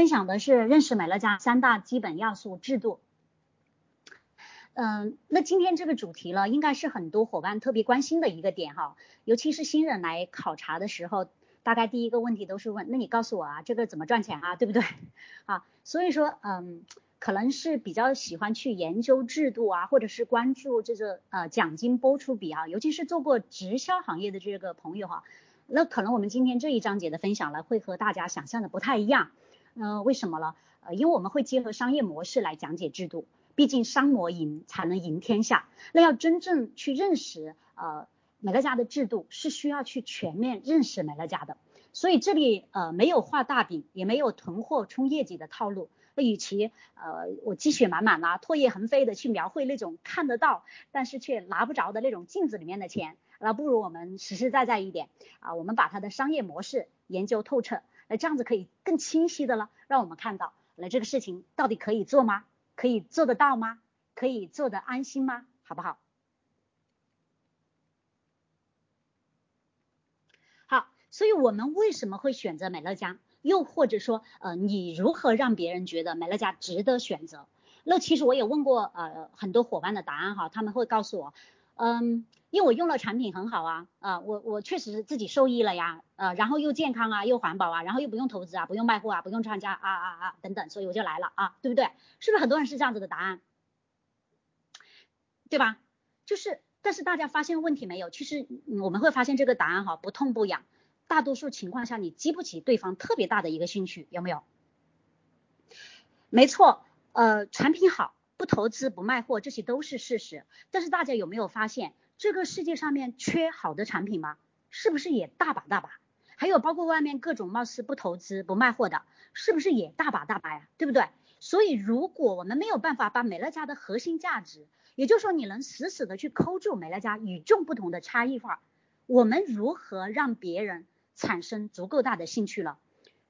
分享的是认识美乐家三大基本要素制度。嗯，那今天这个主题呢，应该是很多伙伴特别关心的一个点哈，尤其是新人来考察的时候，大概第一个问题都是问，那你告诉我啊，这个怎么赚钱啊，对不对？啊，所以说，嗯，可能是比较喜欢去研究制度啊，或者是关注这个呃奖金拨出比啊，尤其是做过直销行业的这个朋友哈，那可能我们今天这一章节的分享呢，会和大家想象的不太一样。嗯，为什么呢？呃，因为我们会结合商业模式来讲解制度，毕竟商模赢才能赢天下。那要真正去认识呃美乐家的制度，是需要去全面认识美乐家的。所以这里呃没有画大饼，也没有囤货冲业绩的套路。那与其呃我积雪满满啦，唾液横飞的去描绘那种看得到但是却拿不着的那种镜子里面的钱，那不如我们实实在在一点啊，我们把它的商业模式研究透彻。那这样子可以更清晰的了，让我们看到，那这个事情到底可以做吗？可以做得到吗？可以做得安心吗？好不好？好，所以我们为什么会选择美乐家？又或者说，呃，你如何让别人觉得美乐家值得选择？那其实我也问过呃很多伙伴的答案哈，他们会告诉我，嗯。因为我用了产品很好啊，啊，我我确实自己受益了呀，呃，然后又健康啊，又环保啊，然后又不用投资啊，不用卖货啊，不用参加啊啊啊等等，所以我就来了啊，对不对？是不是很多人是这样子的答案？对吧？就是，但是大家发现问题没有？其实我们会发现这个答案哈不痛不痒，大多数情况下你激不起对方特别大的一个兴趣，有没有？没错，呃，产品好，不投资不卖货，这些都是事实。但是大家有没有发现？这个世界上面缺好的产品吗？是不是也大把大把？还有包括外面各种貌似不投资不卖货的，是不是也大把大把呀？对不对？所以如果我们没有办法把美乐家的核心价值，也就是说你能死死的去抠住美乐家与众不同的差异化，我们如何让别人产生足够大的兴趣了？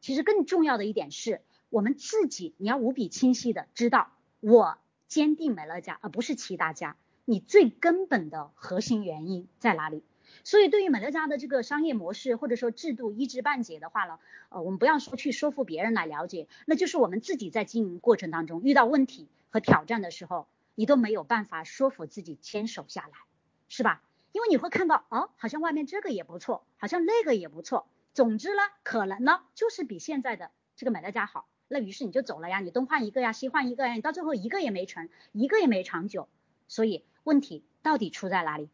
其实更重要的一点是我们自己你要无比清晰的知道，我坚定美乐家，而不是其他家。你最根本的核心原因在哪里？所以对于美乐家的这个商业模式或者说制度一知半解的话呢，呃，我们不要说去说服别人来了解，那就是我们自己在经营过程当中遇到问题和挑战的时候，你都没有办法说服自己坚守下来，是吧？因为你会看到，哦，好像外面这个也不错，好像那个也不错，总之呢，可能呢就是比现在的这个美乐家好，那于是你就走了呀，你东换一个呀，西换一个呀，你到最后一个也没成，一个也没长久，所以。问题到底出在哪里？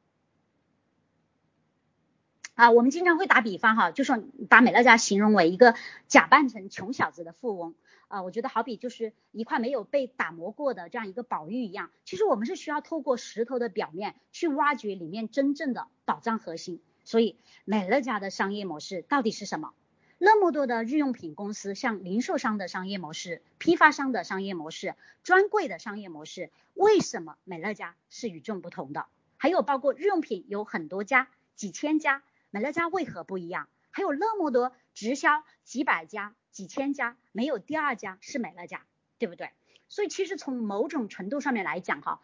啊，我们经常会打比方哈，就说把美乐家形容为一个假扮成穷小子的富翁啊，我觉得好比就是一块没有被打磨过的这样一个宝玉一样。其实我们是需要透过石头的表面去挖掘里面真正的宝藏核心。所以美乐家的商业模式到底是什么？那么多的日用品公司，像零售商的商业模式、批发商的商业模式、专柜的商业模式，为什么美乐家是与众不同的？还有包括日用品有很多家、几千家，美乐家为何不一样？还有那么多直销几百家、几千家，没有第二家是美乐家，对不对？所以其实从某种程度上面来讲，哈，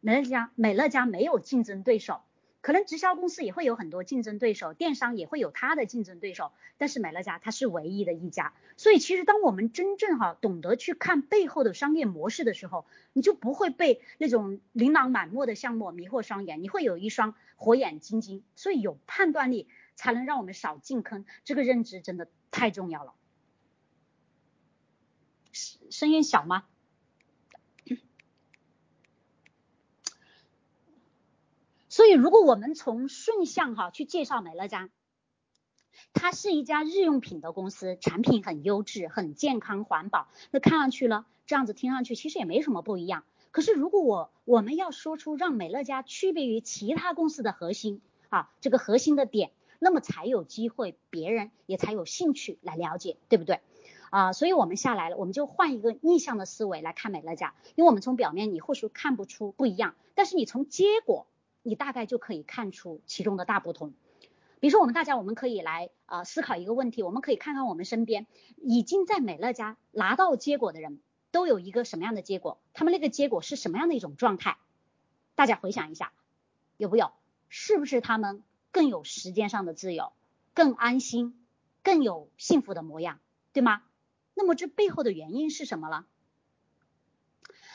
美乐家美乐家没有竞争对手。可能直销公司也会有很多竞争对手，电商也会有它的竞争对手，但是美乐家它是唯一的一家。所以其实当我们真正哈懂得去看背后的商业模式的时候，你就不会被那种琳琅满目的项目迷惑双眼，你会有一双火眼金睛。所以有判断力才能让我们少进坑，这个认知真的太重要了。声声音小吗？所以，如果我们从顺向哈去介绍美乐家，它是一家日用品的公司，产品很优质、很健康、环保。那看上去呢，这样子听上去其实也没什么不一样。可是，如果我我们要说出让美乐家区别于其他公司的核心啊，这个核心的点，那么才有机会，别人也才有兴趣来了解，对不对？啊，所以我们下来了，我们就换一个逆向的思维来看美乐家，因为我们从表面你或许看不出不一样，但是你从结果。你大概就可以看出其中的大不同。比如说，我们大家我们可以来啊思考一个问题，我们可以看看我们身边已经在美乐家拿到结果的人都有一个什么样的结果，他们那个结果是什么样的一种状态？大家回想一下，有没有？是不是他们更有时间上的自由，更安心，更有幸福的模样，对吗？那么这背后的原因是什么了？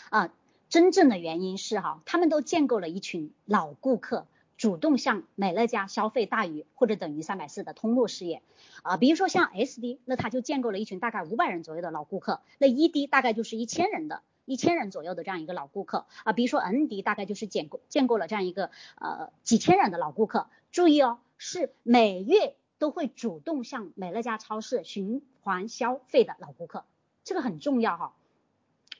啊，真正的原因是哈，他们都建构了一群老顾客。主动向美乐家消费大于或者等于三百四的通路事业啊，比如说像 SD，那他就建构了一群大概五百人左右的老顾客，那 ED 大概就是一千人的一千人左右的这样一个老顾客啊，比如说 ND 大概就是建构建构了这样一个呃几千人的老顾客。注意哦，是每月都会主动向美乐家超市循环消费的老顾客，这个很重要哈。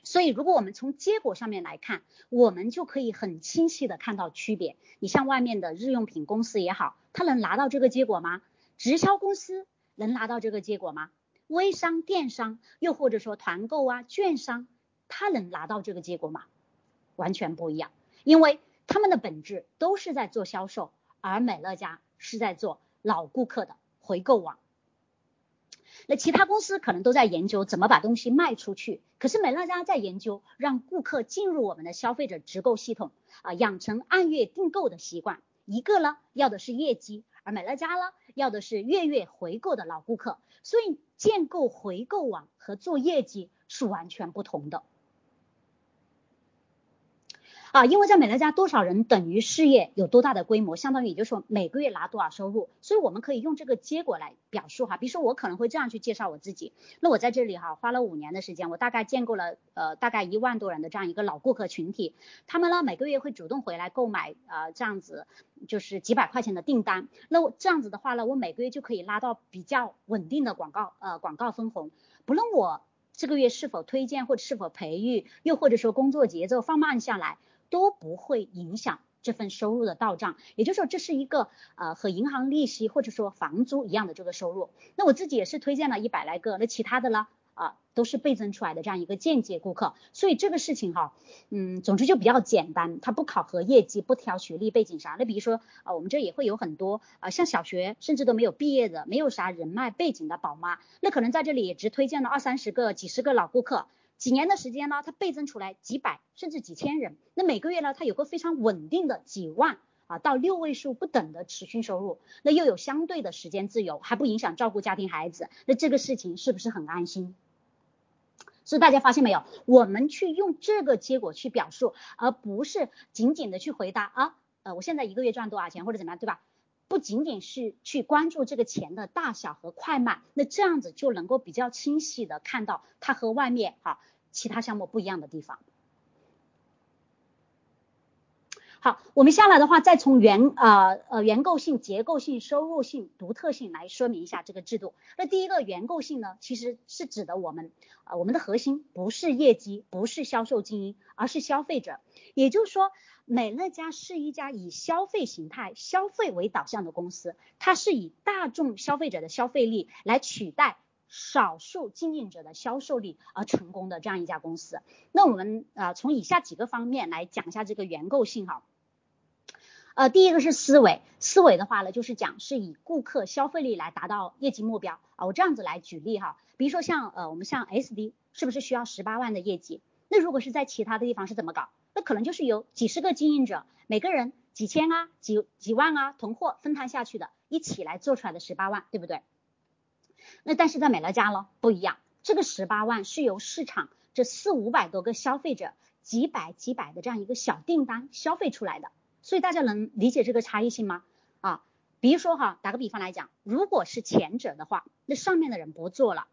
所以，如果我们从结果上面来看，我们就可以很清晰的看到区别。你像外面的日用品公司也好，它能拿到这个结果吗？直销公司能拿到这个结果吗？微商、电商，又或者说团购啊、券商，它能拿到这个结果吗？完全不一样，因为他们的本质都是在做销售，而美乐家是在做老顾客的回购网。那其他公司可能都在研究怎么把东西卖出去，可是美乐家在研究让顾客进入我们的消费者直购系统啊，养成按月订购的习惯。一个呢要的是业绩，而美乐家呢要的是月月回购的老顾客。所以建构回购网和做业绩是完全不同的。啊，因为在美乐家多少人等于事业有多大的规模，相当于也就是说每个月拿多少收入，所以我们可以用这个结果来表述哈。比如说我可能会这样去介绍我自己，那我在这里哈花了五年的时间，我大概建构了呃大概一万多人的这样一个老顾客群体，他们呢每个月会主动回来购买呃这样子就是几百块钱的订单，那我这样子的话呢，我每个月就可以拉到比较稳定的广告呃广告分红，不论我这个月是否推荐或者是否培育，又或者说工作节奏放慢下来。都不会影响这份收入的到账，也就是说这是一个呃和银行利息或者说房租一样的这个收入。那我自己也是推荐了一百来个，那其他的呢啊都是倍增出来的这样一个间接顾客。所以这个事情哈，嗯，总之就比较简单，它不考核业绩，不挑学历背景啥。那比如说啊，我们这也会有很多啊像小学甚至都没有毕业的，没有啥人脉背景的宝妈，那可能在这里也只推荐了二三十个、几十个老顾客。几年的时间呢，它倍增出来几百甚至几千人，那每个月呢，它有个非常稳定的几万啊到六位数不等的持续收入，那又有相对的时间自由，还不影响照顾家庭孩子，那这个事情是不是很安心？所以大家发现没有，我们去用这个结果去表述，而不是仅仅的去回答啊，呃，我现在一个月赚多少钱或者怎么样，对吧？不仅仅是去关注这个钱的大小和快慢，那这样子就能够比较清晰的看到它和外面哈其他项目不一样的地方。好，我们下来的话，再从原呃呃原构性、结构性、收入性、独特性来说明一下这个制度。那第一个原构性呢，其实是指的我们啊我们的核心不是业绩，不是销售精英，而是消费者，也就是说。美乐家是一家以消费形态、消费为导向的公司，它是以大众消费者的消费力来取代少数经营者的销售力而成功的这样一家公司。那我们呃从以下几个方面来讲一下这个原构性哈。呃，第一个是思维，思维的话呢，就是讲是以顾客消费力来达到业绩目标啊。我这样子来举例哈，比如说像呃我们像 SD 是不是需要十八万的业绩？那如果是在其他的地方是怎么搞？那可能就是有几十个经营者，每个人几千啊、几几万啊，囤货分摊下去的，一起来做出来的十八万，对不对？那但是在美乐家咯不一样，这个十八万是由市场这四五百多个消费者几百几百的这样一个小订单消费出来的，所以大家能理解这个差异性吗？啊，比如说哈，打个比方来讲，如果是前者的话，那上面的人不做了，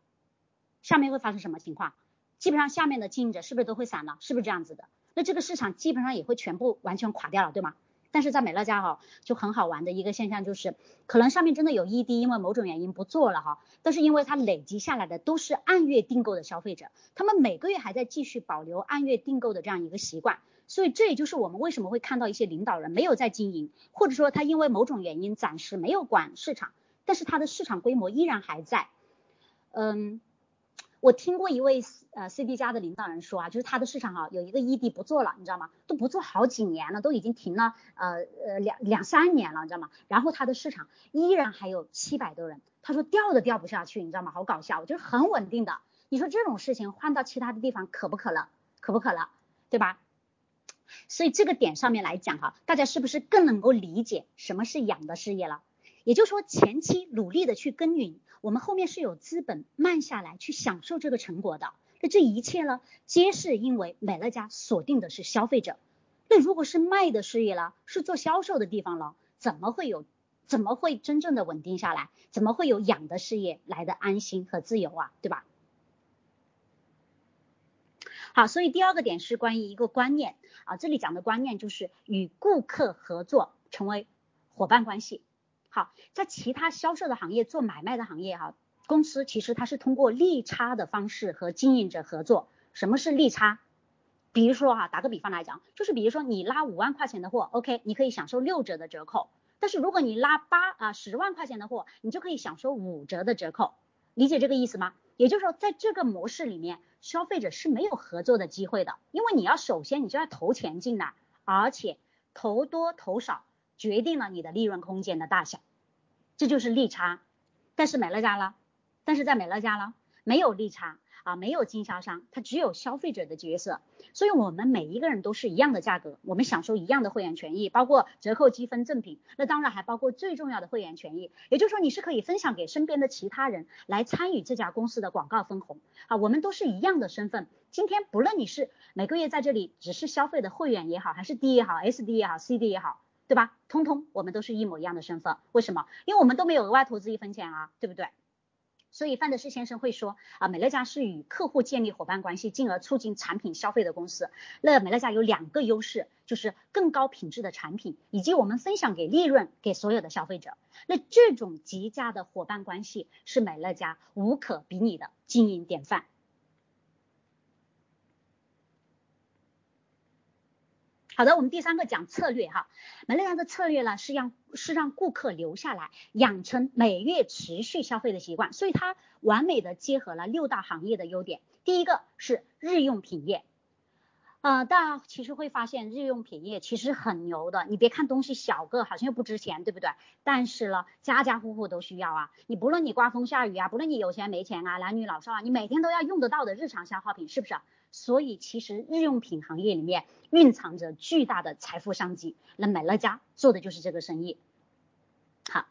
下面会发生什么情况？基本上下面的经营者是不是都会散了？是不是这样子的？那这个市场基本上也会全部完全垮掉了，对吗？但是在美乐家哈，就很好玩的一个现象就是，可能上面真的有 ED，因为某种原因不做了哈，但是因为它累积下来的都是按月订购的消费者，他们每个月还在继续保留按月订购的这样一个习惯，所以这也就是我们为什么会看到一些领导人没有在经营，或者说他因为某种原因暂时没有管市场，但是他的市场规模依然还在，嗯。我听过一位呃 CD 家的领导人说啊，就是他的市场哈有一个 ED 不做了，你知道吗？都不做好几年了，都已经停了呃呃两两三年了，你知道吗？然后他的市场依然还有七百多人，他说掉都掉不下去，你知道吗？好搞笑，就是很稳定的。你说这种事情换到其他的地方可不可能？可不可能？对吧？所以这个点上面来讲哈，大家是不是更能够理解什么是养的事业了？也就是说前期努力的去耕耘，我们后面是有资本慢下来去享受这个成果的。那这一切呢，皆是因为美乐家锁定的是消费者。那如果是卖的事业了，是做销售的地方了，怎么会有，怎么会真正的稳定下来？怎么会有养的事业来的安心和自由啊？对吧？好，所以第二个点是关于一个观念啊，这里讲的观念就是与顾客合作，成为伙伴关系。好，在其他销售的行业做买卖的行业哈，公司其实它是通过利差的方式和经营者合作。什么是利差？比如说哈，打个比方来讲，就是比如说你拉五万块钱的货，OK，你可以享受六折的折扣。但是如果你拉八啊十万块钱的货，你就可以享受五折的折扣。理解这个意思吗？也就是说，在这个模式里面，消费者是没有合作的机会的，因为你要首先你就要投钱进来，而且投多投少决定了你的利润空间的大小，这就是利差。但是美乐家了，但是在美乐家了，没有利差。啊，没有经销商，它只有消费者的角色，所以我们每一个人都是一样的价格，我们享受一样的会员权益，包括折扣积分赠品，那当然还包括最重要的会员权益，也就是说你是可以分享给身边的其他人来参与这家公司的广告分红。啊，我们都是一样的身份，今天不论你是每个月在这里只是消费的会员也好，还是 D 也好，SD 也好，CD 也好，对吧？通通我们都是一模一样的身份，为什么？因为我们都没有额外投资一分钱啊，对不对？所以范德士先生会说啊，美乐家是与客户建立伙伴关系，进而促进产品消费的公司。那美乐家有两个优势，就是更高品质的产品，以及我们分享给利润给所有的消费者。那这种极佳的伙伴关系是美乐家无可比拟的经营典范。好的，我们第三个讲策略哈，门类上的策略呢是让是让顾客留下来，养成每月持续消费的习惯，所以它完美的结合了六大行业的优点。第一个是日用品业，呃，大家其实会发现日用品业其实很牛的，你别看东西小个，好像又不值钱，对不对？但是呢，家家户户都需要啊，你不论你刮风下雨啊，不论你有钱没钱啊，男女老少啊，你每天都要用得到的日常消耗品，是不是？所以其实日用品行业里面蕴藏着巨大的财富商机，那美乐家做的就是这个生意。好，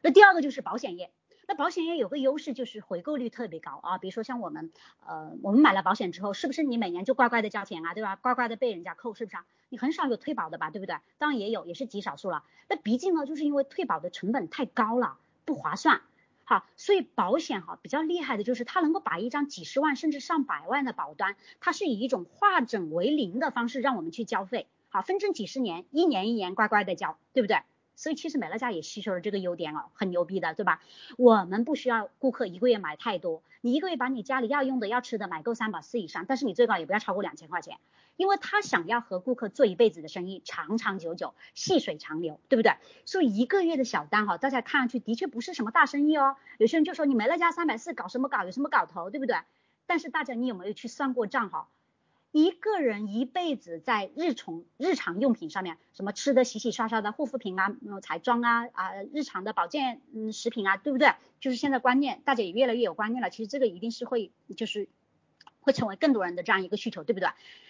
那第二个就是保险业，那保险业有个优势就是回购率特别高啊，比如说像我们，呃，我们买了保险之后，是不是你每年就乖乖的交钱啊，对吧？乖乖的被人家扣，是不是啊？你很少有退保的吧，对不对？当然也有，也是极少数了。那毕竟呢，就是因为退保的成本太高了，不划算。好，所以保险哈比较厉害的就是它能够把一张几十万甚至上百万的保单，它是以一种化整为零的方式让我们去交费，好分成几十年，一年一年乖乖的交，对不对？所以其实美乐家也吸收了这个优点哦，很牛逼的，对吧？我们不需要顾客一个月买太多，你一个月把你家里要用的、要吃的买够三百四以上，但是你最高也不要超过两千块钱，因为他想要和顾客做一辈子的生意，长长久久，细水长流，对不对？所以一个月的小单哈，大家看上去的确不是什么大生意哦。有些人就说你美乐家三百四搞什么搞，有什么搞头，对不对？但是大家你有没有去算过账哈？一个人一辈子在日从日常用品上面，什么吃的洗洗刷刷的护肤品啊，彩妆啊啊，日常的保健嗯食品啊，对不对？就是现在观念，大家也越来越有观念了。其实这个一定是会，就是会成为更多人的这样一个需求，对不对？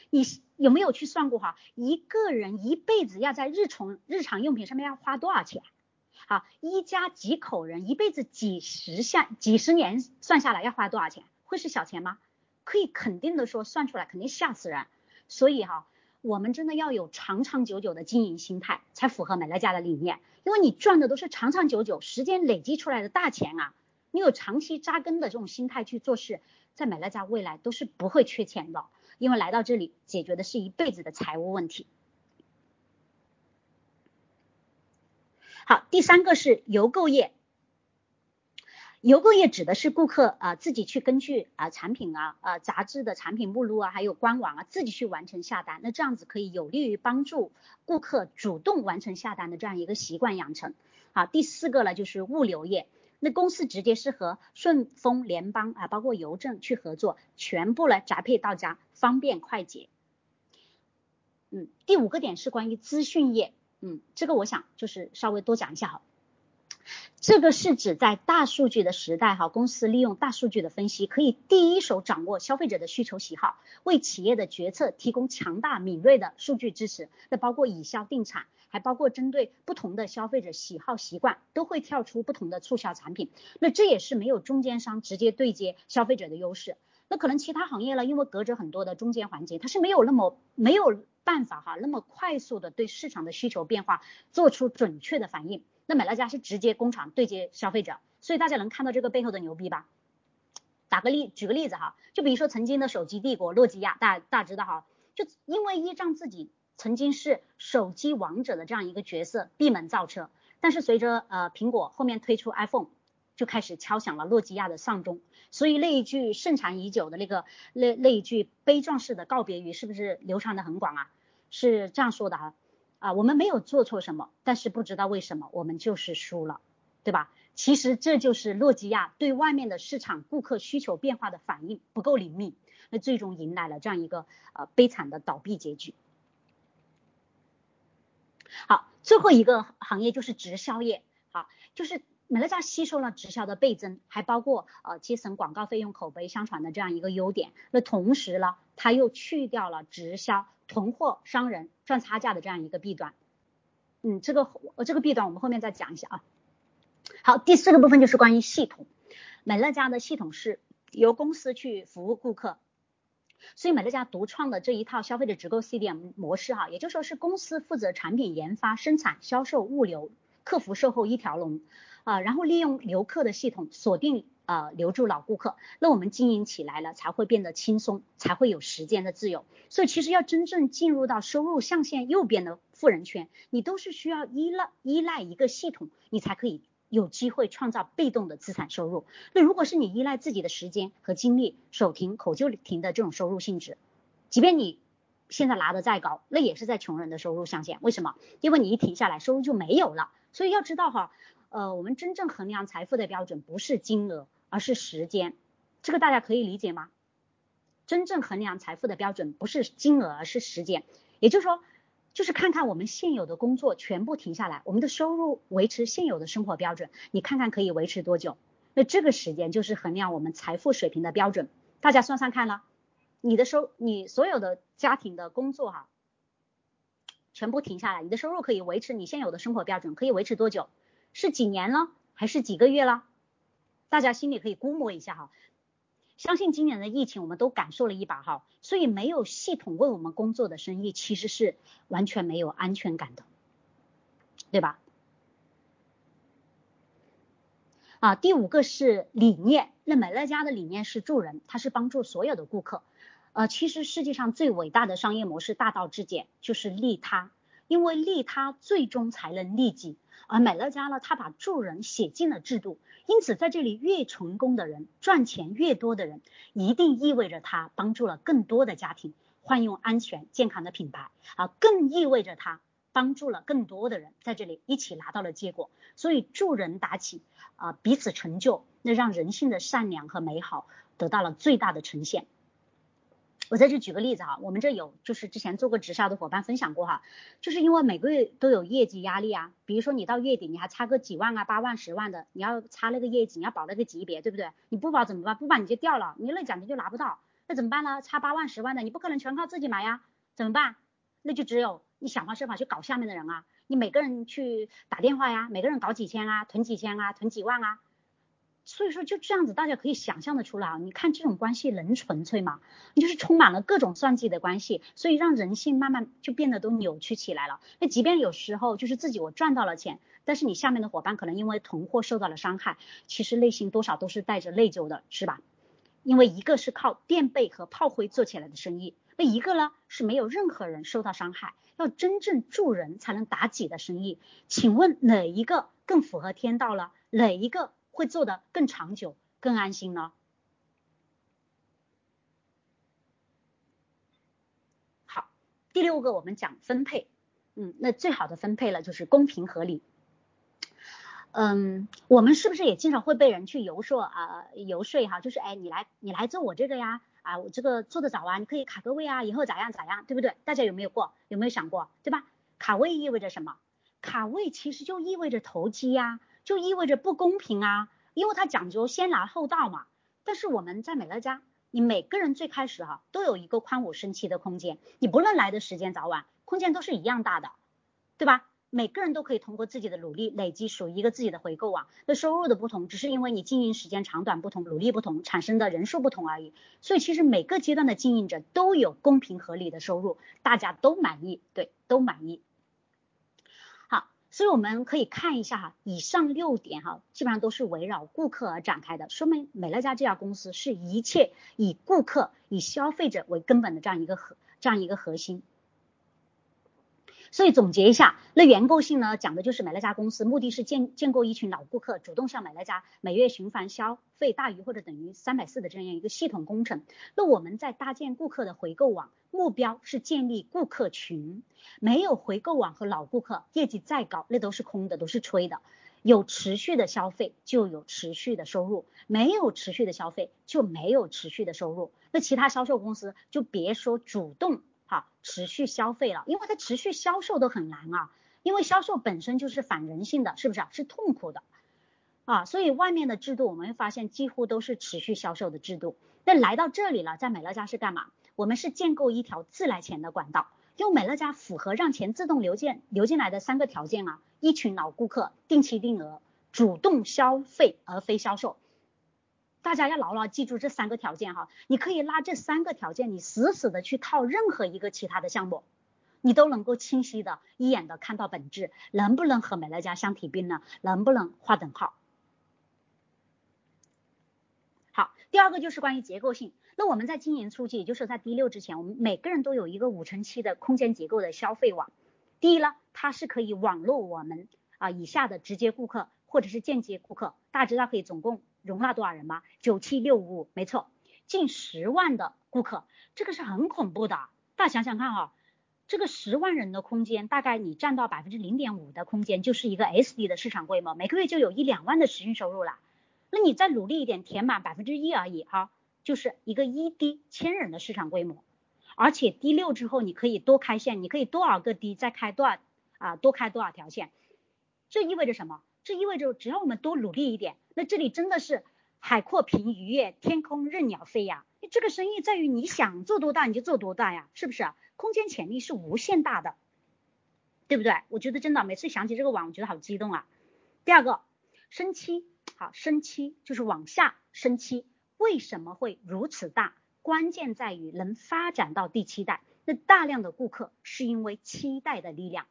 你有没有去算过哈？一个人一辈子要在日从日常用品上面要花多少钱？好，一家几口人一辈子几十下几十年算下来要花多少钱？会是小钱吗？可以肯定的说，算出来肯定吓死人。所以哈，我们真的要有长长久久的经营心态，才符合美乐家的理念。因为你赚的都是长长久久、时间累积出来的大钱啊。你有长期扎根的这种心态去做事，在美乐家未来都是不会缺钱的。因为来到这里，解决的是一辈子的财务问题。好，第三个是邮购业。邮购业指的是顾客啊自己去根据啊产品啊啊杂志的产品目录啊，还有官网啊自己去完成下单，那这样子可以有利于帮助顾客主动完成下单的这样一个习惯养成。好，第四个呢就是物流业，那公司直接是和顺丰、联邦啊，包括邮政去合作，全部呢宅配到家，方便快捷。嗯，第五个点是关于资讯业，嗯，这个我想就是稍微多讲一下哈。这个是指在大数据的时代，哈，公司利用大数据的分析，可以第一手掌握消费者的需求喜好，为企业的决策提供强大敏锐的数据支持。那包括以销定产，还包括针对不同的消费者喜好习惯，都会跳出不同的促销产品。那这也是没有中间商直接对接消费者的优势。那可能其他行业呢，因为隔着很多的中间环节，它是没有那么没有办法哈，那么快速的对市场的需求变化做出准确的反应。那美乐家是直接工厂对接消费者，所以大家能看到这个背后的牛逼吧？打个例，举个例子哈，就比如说曾经的手机帝国诺基亚，大大家知道哈，就因为依仗自己曾经是手机王者的这样一个角色，闭门造车。但是随着呃苹果后面推出 iPhone，就开始敲响了诺基亚的丧钟。所以那一句盛传已久的那个那那一句悲壮式的告别语，是不是流传的很广啊？是这样说的哈。啊我们没有做错什么，但是不知道为什么我们就是输了，对吧？其实这就是诺基亚对外面的市场顾客需求变化的反应不够灵敏，那最终迎来了这样一个呃悲惨的倒闭结局。好，最后一个行业就是直销业，好，就是美乐家吸收了直销的倍增，还包括呃节省广告费用、口碑相传的这样一个优点，那同时呢，它又去掉了直销。囤货商人赚差价的这样一个弊端，嗯，这个呃这个弊端我们后面再讲一下啊。好，第四个部分就是关于系统，美乐家的系统是由公司去服务顾客，所以美乐家独创的这一套消费者直购 CDM 模式哈，也就说是公司负责产品研发、生产、销售、物流、客服、售后一条龙啊，然后利用留客的系统锁定。呃，留住老顾客，那我们经营起来了才会变得轻松，才会有时间的自由。所以其实要真正进入到收入象限右边的富人圈，你都是需要依赖依赖一个系统，你才可以有机会创造被动的资产收入。那如果是你依赖自己的时间和精力，手停口就停的这种收入性质，即便你现在拿的再高，那也是在穷人的收入象限。为什么？因为你一停下来，收入就没有了。所以要知道哈，呃，我们真正衡量财富的标准不是金额。而是时间，这个大家可以理解吗？真正衡量财富的标准不是金额，而是时间。也就是说，就是看看我们现有的工作全部停下来，我们的收入维持现有的生活标准，你看看可以维持多久？那这个时间就是衡量我们财富水平的标准。大家算算看了，你的收，你所有的家庭的工作哈，全部停下来，你的收入可以维持你现有的生活标准，可以维持多久？是几年了，还是几个月了？大家心里可以估摸一下哈，相信今年的疫情我们都感受了一把哈，所以没有系统为我们工作的生意其实是完全没有安全感的，对吧？啊，第五个是理念，那美乐家的理念是助人，它是帮助所有的顾客。呃，其实世界上最伟大的商业模式大道至简就是利他，因为利他最终才能利己。而美乐家呢，他把助人写进了制度，因此在这里越成功的人，赚钱越多的人，一定意味着他帮助了更多的家庭换用安全健康的品牌，啊，更意味着他帮助了更多的人在这里一起拿到了结果。所以助人达起，啊，彼此成就，那让人性的善良和美好得到了最大的呈现。我在这举个例子哈，我们这有就是之前做过直销的伙伴分享过哈，就是因为每个月都有业绩压力啊，比如说你到月底你还差个几万啊、八万、十万的，你要差那个业绩，你要保那个级别，对不对？你不保怎么办？不保你就掉了，你那奖金就拿不到，那怎么办呢？差八万、十万的，你不可能全靠自己买呀，怎么办？那就只有你想方设法去搞下面的人啊，你每个人去打电话呀，每个人搞几千啊，囤几千啊，囤几万啊。所以说就这样子，大家可以想象的出来啊。你看这种关系能纯粹吗？你就是充满了各种算计的关系，所以让人性慢慢就变得都扭曲起来了。那即便有时候就是自己我赚到了钱，但是你下面的伙伴可能因为囤货受到了伤害，其实内心多少都是带着内疚的，是吧？因为一个是靠垫背和炮灰做起来的生意，那一个呢是没有任何人受到伤害，要真正助人才能打己的生意。请问哪一个更符合天道了？哪一个？会做的更长久、更安心呢？好，第六个我们讲分配，嗯，那最好的分配了就是公平合理。嗯，我们是不是也经常会被人去游说啊？游说哈，就是哎，你来你来做我这个呀，啊，我这个做的早啊，你可以卡个位啊，以后咋样咋样，对不对？大家有没有过？有没有想过？对吧？卡位意味着什么？卡位其实就意味着投机呀。就意味着不公平啊，因为它讲究先来后到嘛。但是我们在美乐家，你每个人最开始哈都有一个宽五升七的空间，你不论来的时间早晚，空间都是一样大的，对吧？每个人都可以通过自己的努力累积属于一个自己的回购网。那收入的不同，只是因为你经营时间长短不同，努力不同，产生的人数不同而已。所以其实每个阶段的经营者都有公平合理的收入，大家都满意，对，都满意。所以我们可以看一下哈，以上六点哈，基本上都是围绕顾客而展开的，说明美乐家这家公司是一切以顾客、以消费者为根本的这样一个核，这样一个核心。所以总结一下，那原购性呢，讲的就是美乐家公司目的是建建构一群老顾客，主动向美乐家每月循环消费大于或者等于三百四的这样一个系统工程。那我们在搭建顾客的回购网，目标是建立顾客群。没有回购网和老顾客，业绩再高，那都是空的，都是吹的。有持续的消费，就有持续的收入；没有持续的消费，就没有持续的收入。那其他销售公司就别说主动。啊，持续消费了，因为它持续销售都很难啊，因为销售本身就是反人性的，是不是啊？是痛苦的啊，所以外面的制度我们会发现几乎都是持续销售的制度。那来到这里了，在美乐家是干嘛？我们是建构一条自来钱的管道，用美乐家符合让钱自动流进流进来的三个条件啊，一群老顾客，定期定额，主动消费而非销售。大家要牢牢记住这三个条件哈，你可以拉这三个条件，你死死的去套任何一个其他的项目，你都能够清晰的一眼的看到本质，能不能和美乐家相提并论，能不能划等号？好，第二个就是关于结构性，那我们在经营初期，也就是在第六之前，我们每个人都有一个五乘七的空间结构的消费网。第一呢，它是可以网络我们啊以下的直接顾客或者是间接顾客，大家知道可以总共。容纳多少人吗？九七六五五，没错，近十万的顾客，这个是很恐怖的。大家想想看哈，这个十万人的空间，大概你占到百分之零点五的空间，就是一个 S D 的市场规模，每个月就有一两万的实训收入了。那你再努力一点，填满百分之一而已哈，就是一个一 D 千人的市场规模。而且 D 六之后，你可以多开线，你可以多少个 D 再开多少啊，多开多少条线。这意味着什么？这意味着只要我们多努力一点。那这里真的是海阔凭鱼跃，天空任鸟飞呀！这个生意在于你想做多大你就做多大呀，是不是？空间潜力是无限大的，对不对？我觉得真的每次想起这个网，我觉得好激动啊。第二个，升期，好，升期就是往下升期，为什么会如此大？关键在于能发展到第七代，那大量的顾客是因为期待的力量，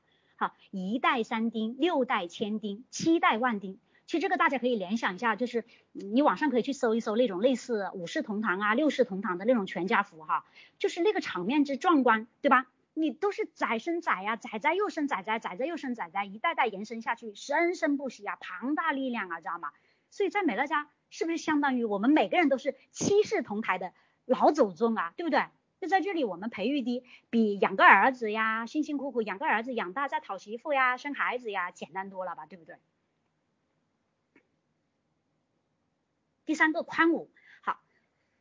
一代三丁，六代千丁，七代万丁。其实这个大家可以联想一下，就是你网上可以去搜一搜那种类似五世同堂啊、六世同堂的那种全家福哈，就是那个场面之壮观，对吧？你都是仔生仔呀，仔仔又生仔仔，仔仔又生仔仔，一代代延伸下去，生生不息啊，庞大力量啊，知道吗？所以在美乐家是不是相当于我们每个人都是七世同台的老祖宗啊，对不对？就在这里我们培育的比养个儿子呀，辛辛苦苦养个儿子养大再讨媳妇呀、生孩子呀简单多了吧，对不对？第三个宽五，好，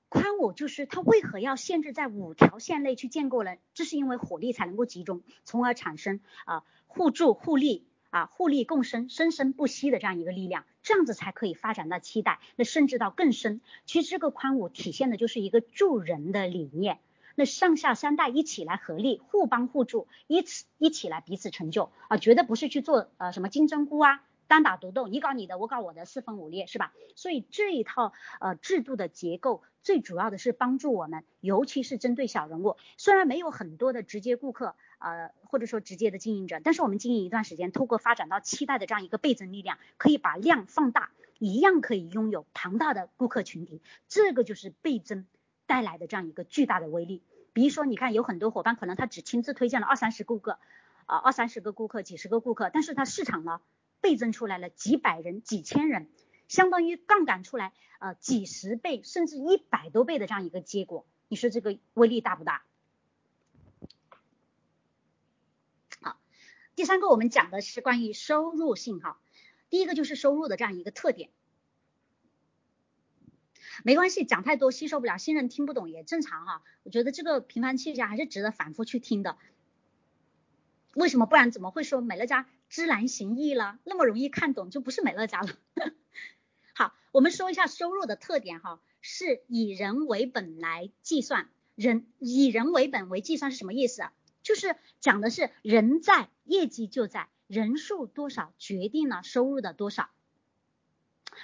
宽五就是它为何要限制在五条线内去建构呢？这是因为火力才能够集中，从而产生啊互助互利啊互利共生生生不息的这样一个力量，这样子才可以发展到七代，那甚至到更深。其实这个宽五体现的就是一个助人的理念，那上下三代一起来合力，互帮互助，一起一起来彼此成就啊，绝对不是去做呃什么金针菇啊。单打独斗，你搞你的，我搞我的，四分五裂是吧？所以这一套呃制度的结构，最主要的是帮助我们，尤其是针对小人物。虽然没有很多的直接顾客，呃或者说直接的经营者，但是我们经营一段时间，透过发展到期待的这样一个倍增力量，可以把量放大，一样可以拥有庞大的顾客群体。这个就是倍增带来的这样一个巨大的威力。比如说，你看有很多伙伴可能他只亲自推荐了二三十顾客，啊二三十个顾客，几十个顾客，但是他市场呢？倍增出来了几百人、几千人，相当于杠杆出来呃几十倍甚至一百多倍的这样一个结果，你说这个威力大不大？好，第三个我们讲的是关于收入信号，第一个就是收入的这样一个特点，没关系，讲太多吸收不了，新人听不懂也正常哈，我觉得这个频繁气下还是值得反复去听的。为什么？不然怎么会说美乐家知难行易了？那么容易看懂就不是美乐家了。好，我们说一下收入的特点哈，是以人为本来计算，人以人为本为计算是什么意思啊？就是讲的是人在业绩就在，人数多少决定了收入的多少。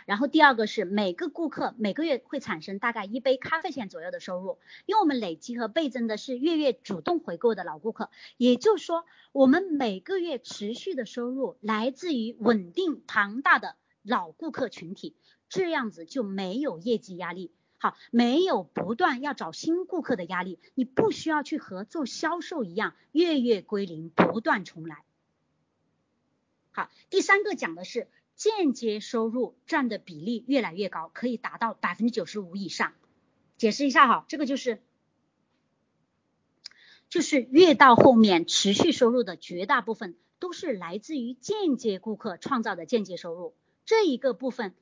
然后第二个是每个顾客每个月会产生大概一杯咖啡钱左右的收入，因为我们累积和倍增的是月月主动回购的老顾客，也就是说我们每个月持续的收入来自于稳定庞大的老顾客群体，这样子就没有业绩压力，好，没有不断要找新顾客的压力，你不需要去和做销售一样月月归零，不断重来。好，第三个讲的是。间接收入占的比例越来越高，可以达到百分之九十五以上。解释一下哈，这个就是就是越到后面持续收入的绝大部分都是来自于间接顾客创造的间接收入，这一个部分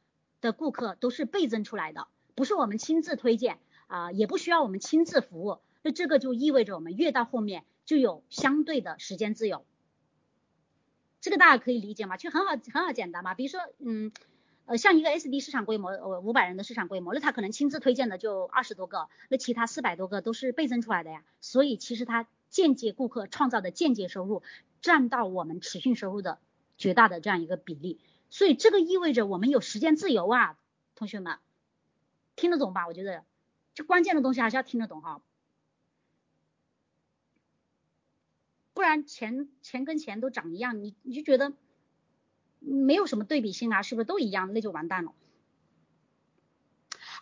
的顾客都是倍增出来的，不是我们亲自推荐啊，也不需要我们亲自服务，那这个就意味着我们越到后面就有相对的时间自由。这个大家可以理解吗？其实很好，很好简单嘛。比如说，嗯，呃，像一个 SD 市场规模，呃，五百人的市场规模，那他可能亲自推荐的就二十多个，那其他四百多个都是倍增出来的呀。所以其实他间接顾客创造的间接收入占到我们持续收入的绝大的这样一个比例。所以这个意味着我们有时间自由啊，同学们听得懂吧？我觉得就关键的东西还是要听得懂哈。不然钱钱跟钱都长一样，你你就觉得没有什么对比性啊，是不是都一样？那就完蛋了。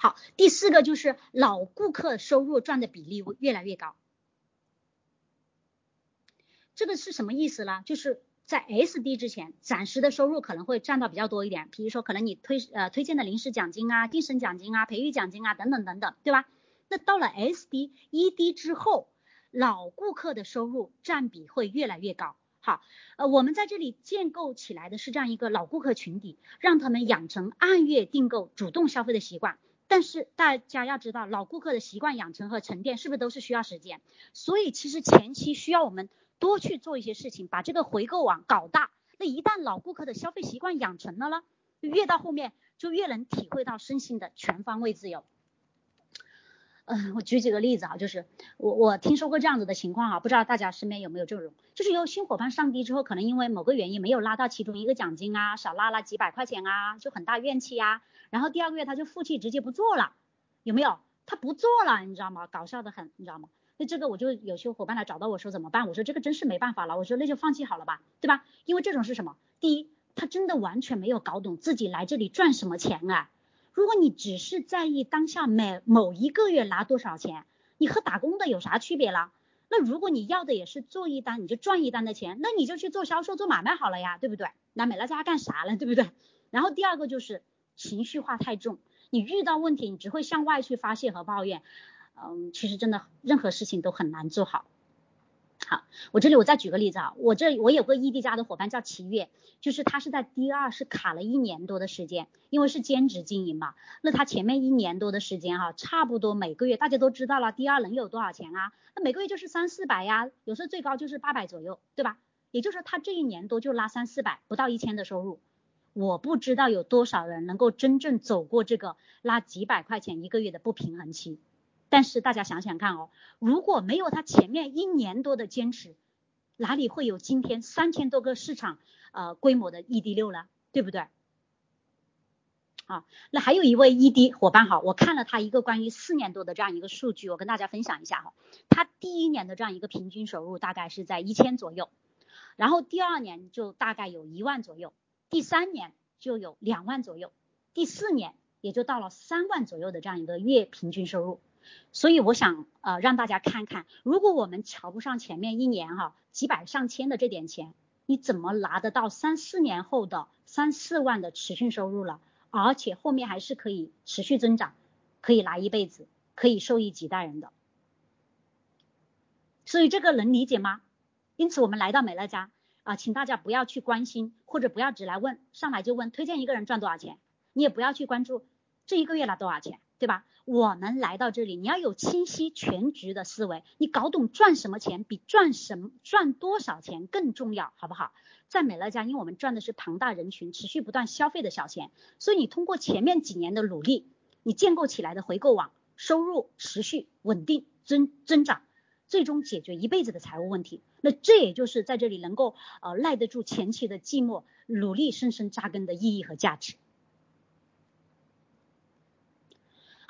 好，第四个就是老顾客收入赚的比例越来越高，这个是什么意思呢？就是在 SD 之前，暂时的收入可能会占到比较多一点，比如说可能你推呃推荐的临时奖金啊、晋升奖金啊、培育奖金啊等等等等，对吧？那到了 SD、ED 之后。老顾客的收入占比会越来越高。好，呃，我们在这里建构起来的是这样一个老顾客群体，让他们养成按月订购、主动消费的习惯。但是大家要知道，老顾客的习惯养成和沉淀是不是都是需要时间？所以其实前期需要我们多去做一些事情，把这个回购网搞大。那一旦老顾客的消费习惯养成了呢，越到后面就越能体会到身心的全方位自由。嗯，我举几个例子啊，就是我我听说过这样子的情况啊，不知道大家身边有没有这种，就是有新伙伴上滴之后，可能因为某个原因没有拉到其中一个奖金啊，少拉了几百块钱啊，就很大怨气呀，然后第二个月他就负气直接不做了，有没有？他不做了，你知道吗？搞笑的很，你知道吗？那这个我就有些伙伴来找到我说怎么办？我说这个真是没办法了，我说那就放弃好了吧，对吧？因为这种是什么？第一，他真的完全没有搞懂自己来这里赚什么钱啊。如果你只是在意当下每某一个月拿多少钱，你和打工的有啥区别了？那如果你要的也是做一单你就赚一单的钱，那你就去做销售做买卖好了呀，对不对？来美乐家干啥了，对不对？然后第二个就是情绪化太重，你遇到问题你只会向外去发泄和抱怨，嗯，其实真的任何事情都很难做好。我这里我再举个例子啊，我这我有个异地家的伙伴叫齐月，就是他是在 D 二是卡了一年多的时间，因为是兼职经营嘛，那他前面一年多的时间哈，差不多每个月大家都知道了，D 二能有多少钱啊？那每个月就是三四百呀，有时候最高就是八百左右，对吧？也就是说他这一年多就拉三四百，不到一千的收入，我不知道有多少人能够真正走过这个拉几百块钱一个月的不平衡期。但是大家想想看哦，如果没有他前面一年多的坚持，哪里会有今天三千多个市场呃规模的 ED 六呢？对不对？啊，那还有一位 ED 伙伴哈，我看了他一个关于四年多的这样一个数据，我跟大家分享一下哈。他第一年的这样一个平均收入大概是在一千左右，然后第二年就大概有一万左右，第三年就有两万左右，第四年也就到了三万左右的这样一个月平均收入。所以我想呃让大家看看，如果我们瞧不上前面一年哈几百上千的这点钱，你怎么拿得到三四年后的三四万的持续收入了？而且后面还是可以持续增长，可以拿一辈子，可以受益几代人的。所以这个能理解吗？因此我们来到美乐家啊，请大家不要去关心，或者不要只来问，上来就问推荐一个人赚多少钱，你也不要去关注这一个月拿多少钱。对吧？我们来到这里，你要有清晰全局的思维，你搞懂赚什么钱比赚什么赚多少钱更重要，好不好？在美乐家，因为我们赚的是庞大人群持续不断消费的小钱，所以你通过前面几年的努力，你建构起来的回购网收入持续稳定增增长，最终解决一辈子的财务问题。那这也就是在这里能够呃耐得住前期的寂寞，努力深深扎根的意义和价值。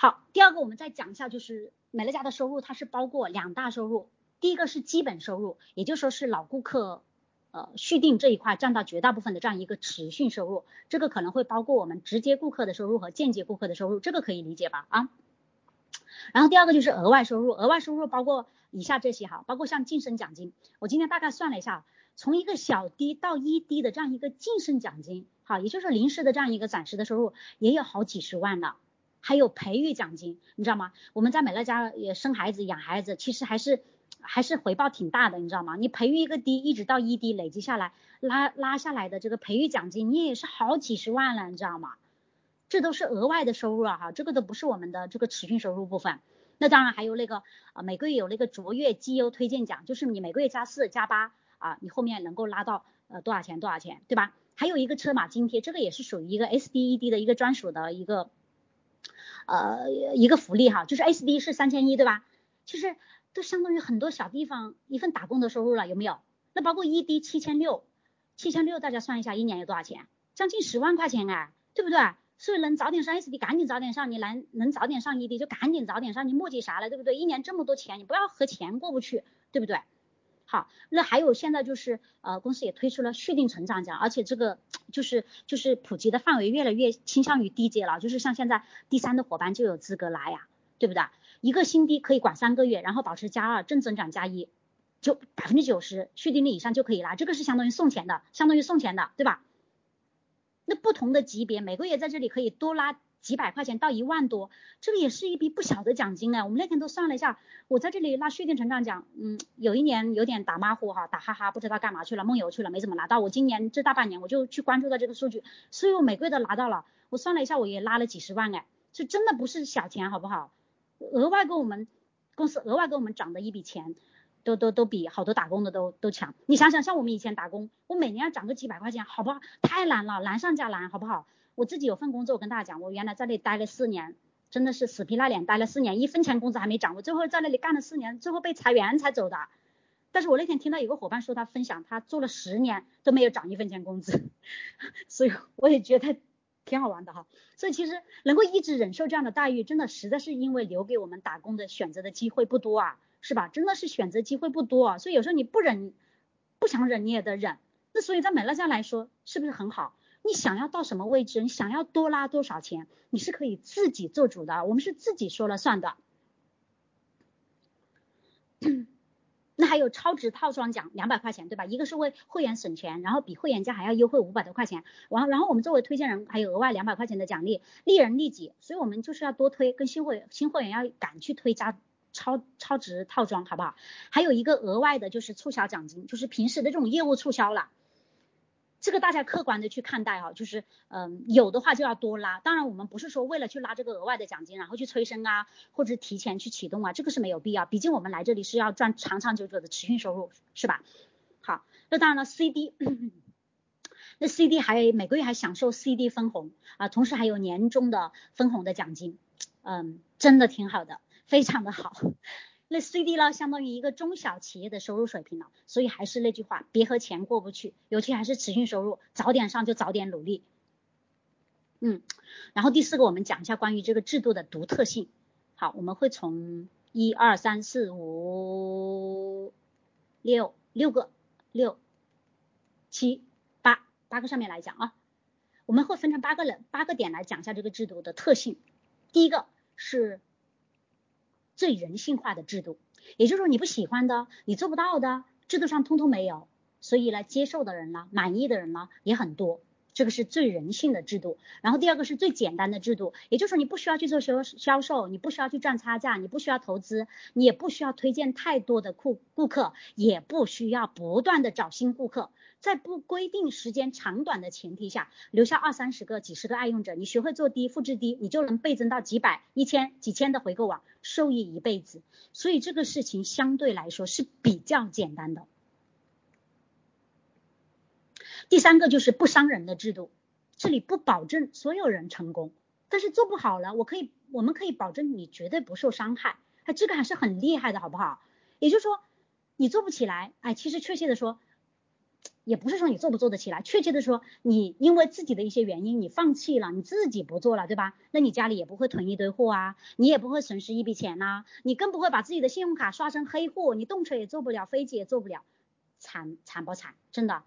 好，第二个我们再讲一下，就是美乐家的收入它是包括两大收入，第一个是基本收入，也就说是老顾客。呃，续订这一块占到绝大部分的这样一个持续收入，这个可能会包括我们直接顾客的收入和间接顾客的收入，这个可以理解吧？啊，然后第二个就是额外收入，额外收入包括以下这些哈，包括像晋升奖金，我今天大概算了一下，从一个小滴到一滴的这样一个晋升奖金，好，也就是临时的这样一个暂时的收入，也有好几十万了，还有培育奖金，你知道吗？我们在美乐家也生孩子养孩子，其实还是。还是回报挺大的，你知道吗？你培育一个滴，一直到一滴累积下来，拉拉下来的这个培育奖金，你也是好几十万了，你知道吗？这都是额外的收入啊，哈，这个都不是我们的这个持续收入部分。那当然还有那个啊，每个月有那个卓越绩优推荐奖，就是你每个月加四加八啊，你后面能够拉到呃多少钱多少钱，对吧？还有一个车马津贴，这个也是属于一个 SDED 的一个专属的一个呃一个福利哈，就是 SD 是三千一，对吧？其实。都相当于很多小地方一份打工的收入了，有没有？那包括 ED 七千六，七千六大家算一下，一年有多少钱？将近十万块钱哎，对不对？所以能早点上 SD 赶紧早点上，你能能早点上 ED 就赶紧早点上，你磨叽啥了，对不对？一年这么多钱，你不要和钱过不去，对不对？好，那还有现在就是呃公司也推出了续订成长奖，而且这个就是就是普及的范围越来越倾向于低阶了，就是像现在第三的伙伴就有资格拿呀，对不对？一个新低可以管三个月，然后保持加二正增长加一，就百分之九十续订率以上就可以拿，这个是相当于送钱的，相当于送钱的，对吧？那不同的级别每个月在这里可以多拉几百块钱到一万多，这个也是一笔不小的奖金哎。我们那天都算了一下，我在这里拉续订成长奖，嗯，有一年有点打马虎哈，打哈哈，不知道干嘛去了，梦游去了，没怎么拿到。我今年这大半年我就去关注到这个数据，所以我每个月都拿到了。我算了一下，我也拉了几十万哎，这真的不是小钱，好不好？额外给我们公司额外给我们涨的一笔钱，都都都比好多打工的都都强。你想想，像我们以前打工，我每年要涨个几百块钱，好不好？太难了，难上加难，好不好？我自己有份工作，我跟大家讲，我原来在那里待了四年，真的是死皮赖脸待了四年，一分钱工资还没涨，我最后在那里干了四年，最后被裁员才走的。但是我那天听到有个伙伴说，他分享他做了十年都没有涨一分钱工资，所以我也觉得。挺好玩的哈，所以其实能够一直忍受这样的待遇，真的实在是因为留给我们打工的选择的机会不多啊，是吧？真的是选择机会不多啊，所以有时候你不忍，不想忍你也得忍。那所以在美乐家来说，是不是很好？你想要到什么位置，你想要多拉多少钱，你是可以自己做主的，我们是自己说了算的。那还有超值套装奖两百块钱，对吧？一个是为会员省钱，然后比会员价还要优惠五百多块钱。完，然后我们作为推荐人还有额外两百块钱的奖励，利人利己，所以我们就是要多推，跟新会新会员要敢去推加超超值套装，好不好？还有一个额外的就是促销奖金，就是平时的这种业务促销了。这个大家客观的去看待哈，就是嗯有的话就要多拉，当然我们不是说为了去拉这个额外的奖金，然后去催生啊，或者提前去启动啊，这个是没有必要，毕竟我们来这里是要赚长长久久的持续收入，是吧？好，那当然了，CD，那 CD 还每个月还享受 CD 分红啊，同时还有年终的分红的奖金，嗯，真的挺好的，非常的好。那 CD 呢，相当于一个中小企业的收入水平了，所以还是那句话，别和钱过不去，尤其还是持续收入，早点上就早点努力。嗯，然后第四个，我们讲一下关于这个制度的独特性。好，我们会从一二三四五六六个六七八八个上面来讲啊，我们会分成八个人八个点来讲一下这个制度的特性。第一个是。最人性化的制度，也就是说你不喜欢的，你做不到的，制度上通通没有，所以呢，接受的人呢，满意的人呢也很多，这个是最人性的制度。然后第二个是最简单的制度，也就是说你不需要去做销销售，你不需要去赚差价，你不需要投资，你也不需要推荐太多的顾顾客，也不需要不断的找新顾客。在不规定时间长短的前提下，留下二三十个、几十个爱用者，你学会做低复制低，你就能倍增到几百、一千、几千的回购网，受益一辈子。所以这个事情相对来说是比较简单的。第三个就是不伤人的制度，这里不保证所有人成功，但是做不好了，我可以，我们可以保证你绝对不受伤害，哎，这个还是很厉害的，好不好？也就是说，你做不起来，哎，其实确切的说，也不是说你做不做得起来，确切的说，你因为自己的一些原因，你放弃了，你自己不做了，对吧？那你家里也不会囤一堆货啊，你也不会损失一笔钱呐，你更不会把自己的信用卡刷成黑户，你动车也坐不了，飞机也坐不了，惨惨不惨？真的。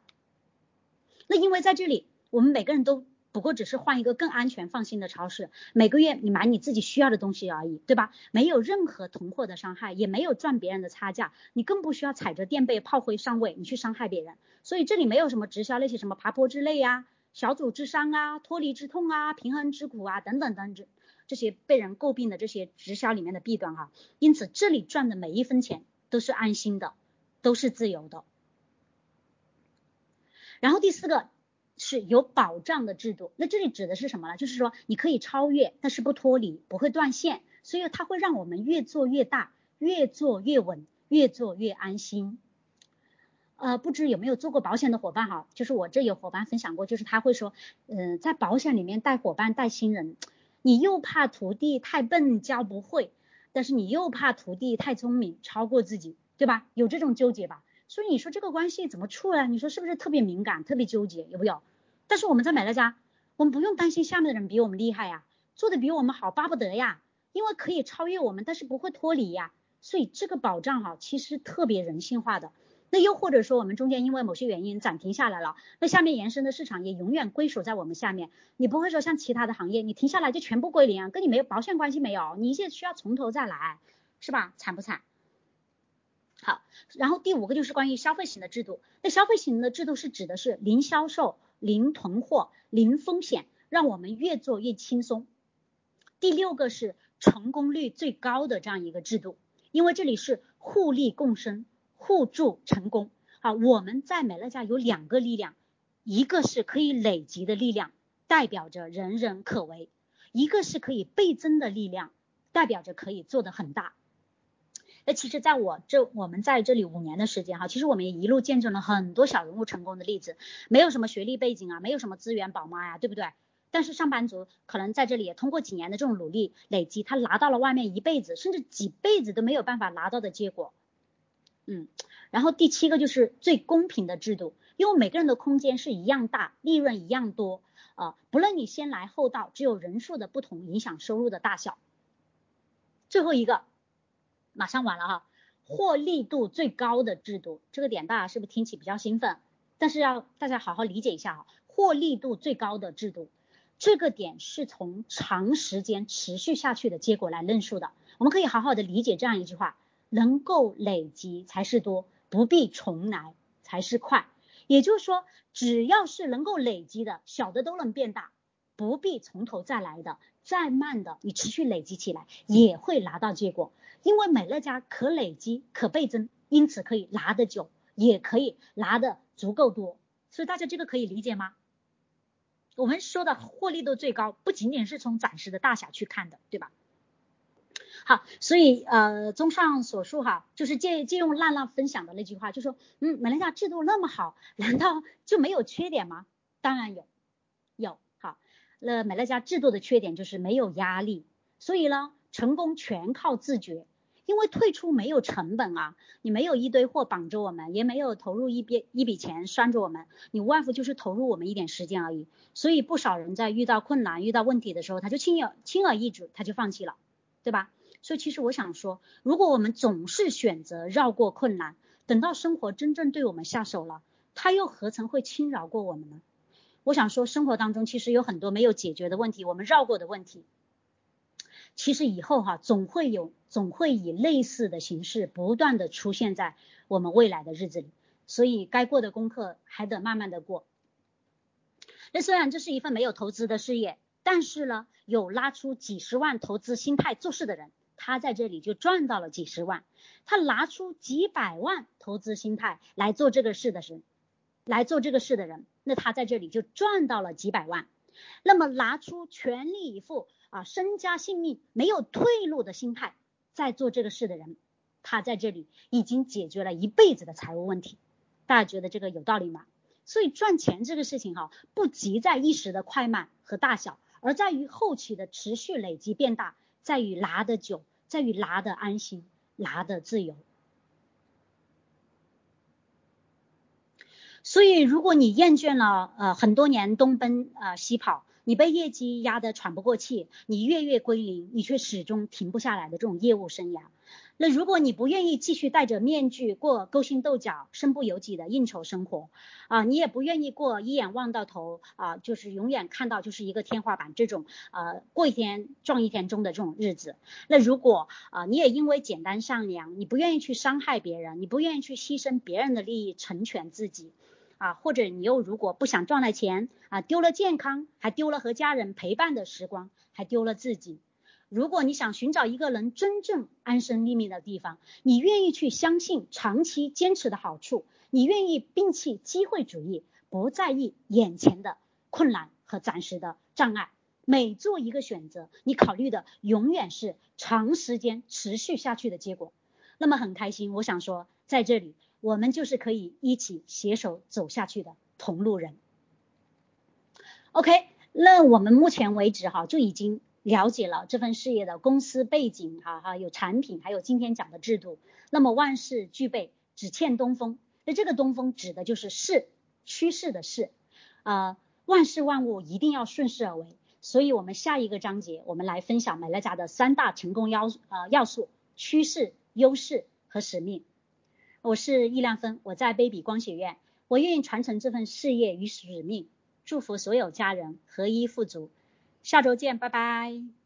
那因为在这里，我们每个人都。不过只是换一个更安全放心的超市，每个月你买你自己需要的东西而已，对吧？没有任何囤货的伤害，也没有赚别人的差价，你更不需要踩着垫背炮灰上位，你去伤害别人。所以这里没有什么直销那些什么爬坡之类呀、小组之伤啊、脱离之痛啊、平衡之苦啊等等等这这些被人诟病的这些直销里面的弊端哈。因此这里赚的每一分钱都是安心的，都是自由的。然后第四个。是有保障的制度，那这里指的是什么呢？就是说你可以超越，但是不脱离，不会断线，所以它会让我们越做越大，越做越稳，越做越安心。呃，不知有没有做过保险的伙伴哈？就是我这有伙伴分享过，就是他会说，嗯，在保险里面带伙伴带新人，你又怕徒弟太笨教不会，但是你又怕徒弟太聪明超过自己，对吧？有这种纠结吧？所以你说这个关系怎么处啊？你说是不是特别敏感、特别纠结？有没有？但是我们在美乐家，我们不用担心下面的人比我们厉害呀，做的比我们好，巴不得呀，因为可以超越我们，但是不会脱离呀。所以这个保障哈，其实特别人性化的。那又或者说我们中间因为某些原因暂停下来了，那下面延伸的市场也永远归属在我们下面。你不会说像其他的行业，你停下来就全部归零，跟你没有保险关系没有，你现在需要从头再来，是吧？惨不惨？好，然后第五个就是关于消费型的制度。那消费型的制度是指的是零销售、零囤货、零风险，让我们越做越轻松。第六个是成功率最高的这样一个制度，因为这里是互利共生、互助成功。好，我们在美乐家有两个力量，一个是可以累积的力量，代表着人人可为；一个是可以倍增的力量，代表着可以做的很大。那其实，在我这我们在这里五年的时间哈，其实我们也一路见证了很多小人物成功的例子，没有什么学历背景啊，没有什么资源宝妈呀，对不对？但是上班族可能在这里通过几年的这种努力累积，他拿到了外面一辈子甚至几辈子都没有办法拿到的结果。嗯，然后第七个就是最公平的制度，因为每个人的空间是一样大，利润一样多啊，不论你先来后到，只有人数的不同影响收入的大小。最后一个。马上完了哈，获利度最高的制度，这个点大家是不是听起比较兴奋？但是要大家好好理解一下哈，获利度最高的制度，这个点是从长时间持续下去的结果来论述的。我们可以好好的理解这样一句话：能够累积才是多，不必重来才是快。也就是说，只要是能够累积的，小的都能变大，不必从头再来的，再慢的，你持续累积起来也会拿到结果。因为美乐家可累积、可倍增，因此可以拿得久，也可以拿得足够多，所以大家这个可以理解吗？我们说的获利度最高，不仅仅是从暂时的大小去看的，对吧？好，所以呃，综上所述哈，就是借借用浪浪分享的那句话，就说，嗯，美乐家制度那么好，难道就没有缺点吗？当然有，有。那美乐家制度的缺点就是没有压力，所以呢，成功全靠自觉。因为退出没有成本啊，你没有一堆货绑着我们，也没有投入一笔一笔钱拴着我们，你无外乎就是投入我们一点时间而已。所以不少人在遇到困难、遇到问题的时候，他就轻而轻而易举，他就放弃了，对吧？所以其实我想说，如果我们总是选择绕过困难，等到生活真正对我们下手了，他又何曾会轻饶过我们呢？我想说，生活当中其实有很多没有解决的问题，我们绕过的问题。其实以后哈，总会有，总会以类似的形式不断的出现在我们未来的日子里，所以该过的功课还得慢慢的过。那虽然这是一份没有投资的事业，但是呢，有拉出几十万投资心态做事的人，他在这里就赚到了几十万；他拿出几百万投资心态来做这个事的人，来做这个事的人，那他在这里就赚到了几百万。那么拿出全力以赴。啊，身家性命没有退路的心态，在做这个事的人，他在这里已经解决了一辈子的财务问题。大家觉得这个有道理吗？所以赚钱这个事情哈，不急在一时的快慢和大小，而在于后期的持续累积变大，在于拿得久，在于拿得安心，拿得自由。所以如果你厌倦了呃很多年东奔呃西跑，你被业绩压得喘不过气，你月月归零，你却始终停不下来的这种业务生涯。那如果你不愿意继续戴着面具过勾心斗角、身不由己的应酬生活啊，你也不愿意过一眼望到头啊，就是永远看到就是一个天花板这种呃过一天撞一天钟的这种日子。那如果啊你也因为简单善良，你不愿意去伤害别人，你不愿意去牺牲别人的利益成全自己啊，或者你又如果不想赚了钱啊，丢了健康，还丢了和家人陪伴的时光，还丢了自己。如果你想寻找一个能真正安身立命的地方，你愿意去相信长期坚持的好处，你愿意摒弃机会主义，不在意眼前的困难和暂时的障碍，每做一个选择，你考虑的永远是长时间持续下去的结果。那么很开心，我想说，在这里我们就是可以一起携手走下去的同路人。OK，那我们目前为止哈就已经。了解了这份事业的公司背景，哈哈，有产品，还有今天讲的制度。那么万事俱备，只欠东风。那这个东风指的就是势，趋势的势。呃，万事万物一定要顺势而为。所以我们下一个章节，我们来分享美乐家的三大成功要呃要素：趋势、优势和使命。我是易亮芬，我在 baby 光学院，我愿意传承这份事业与使命，祝福所有家人合一富足。下周见，拜拜。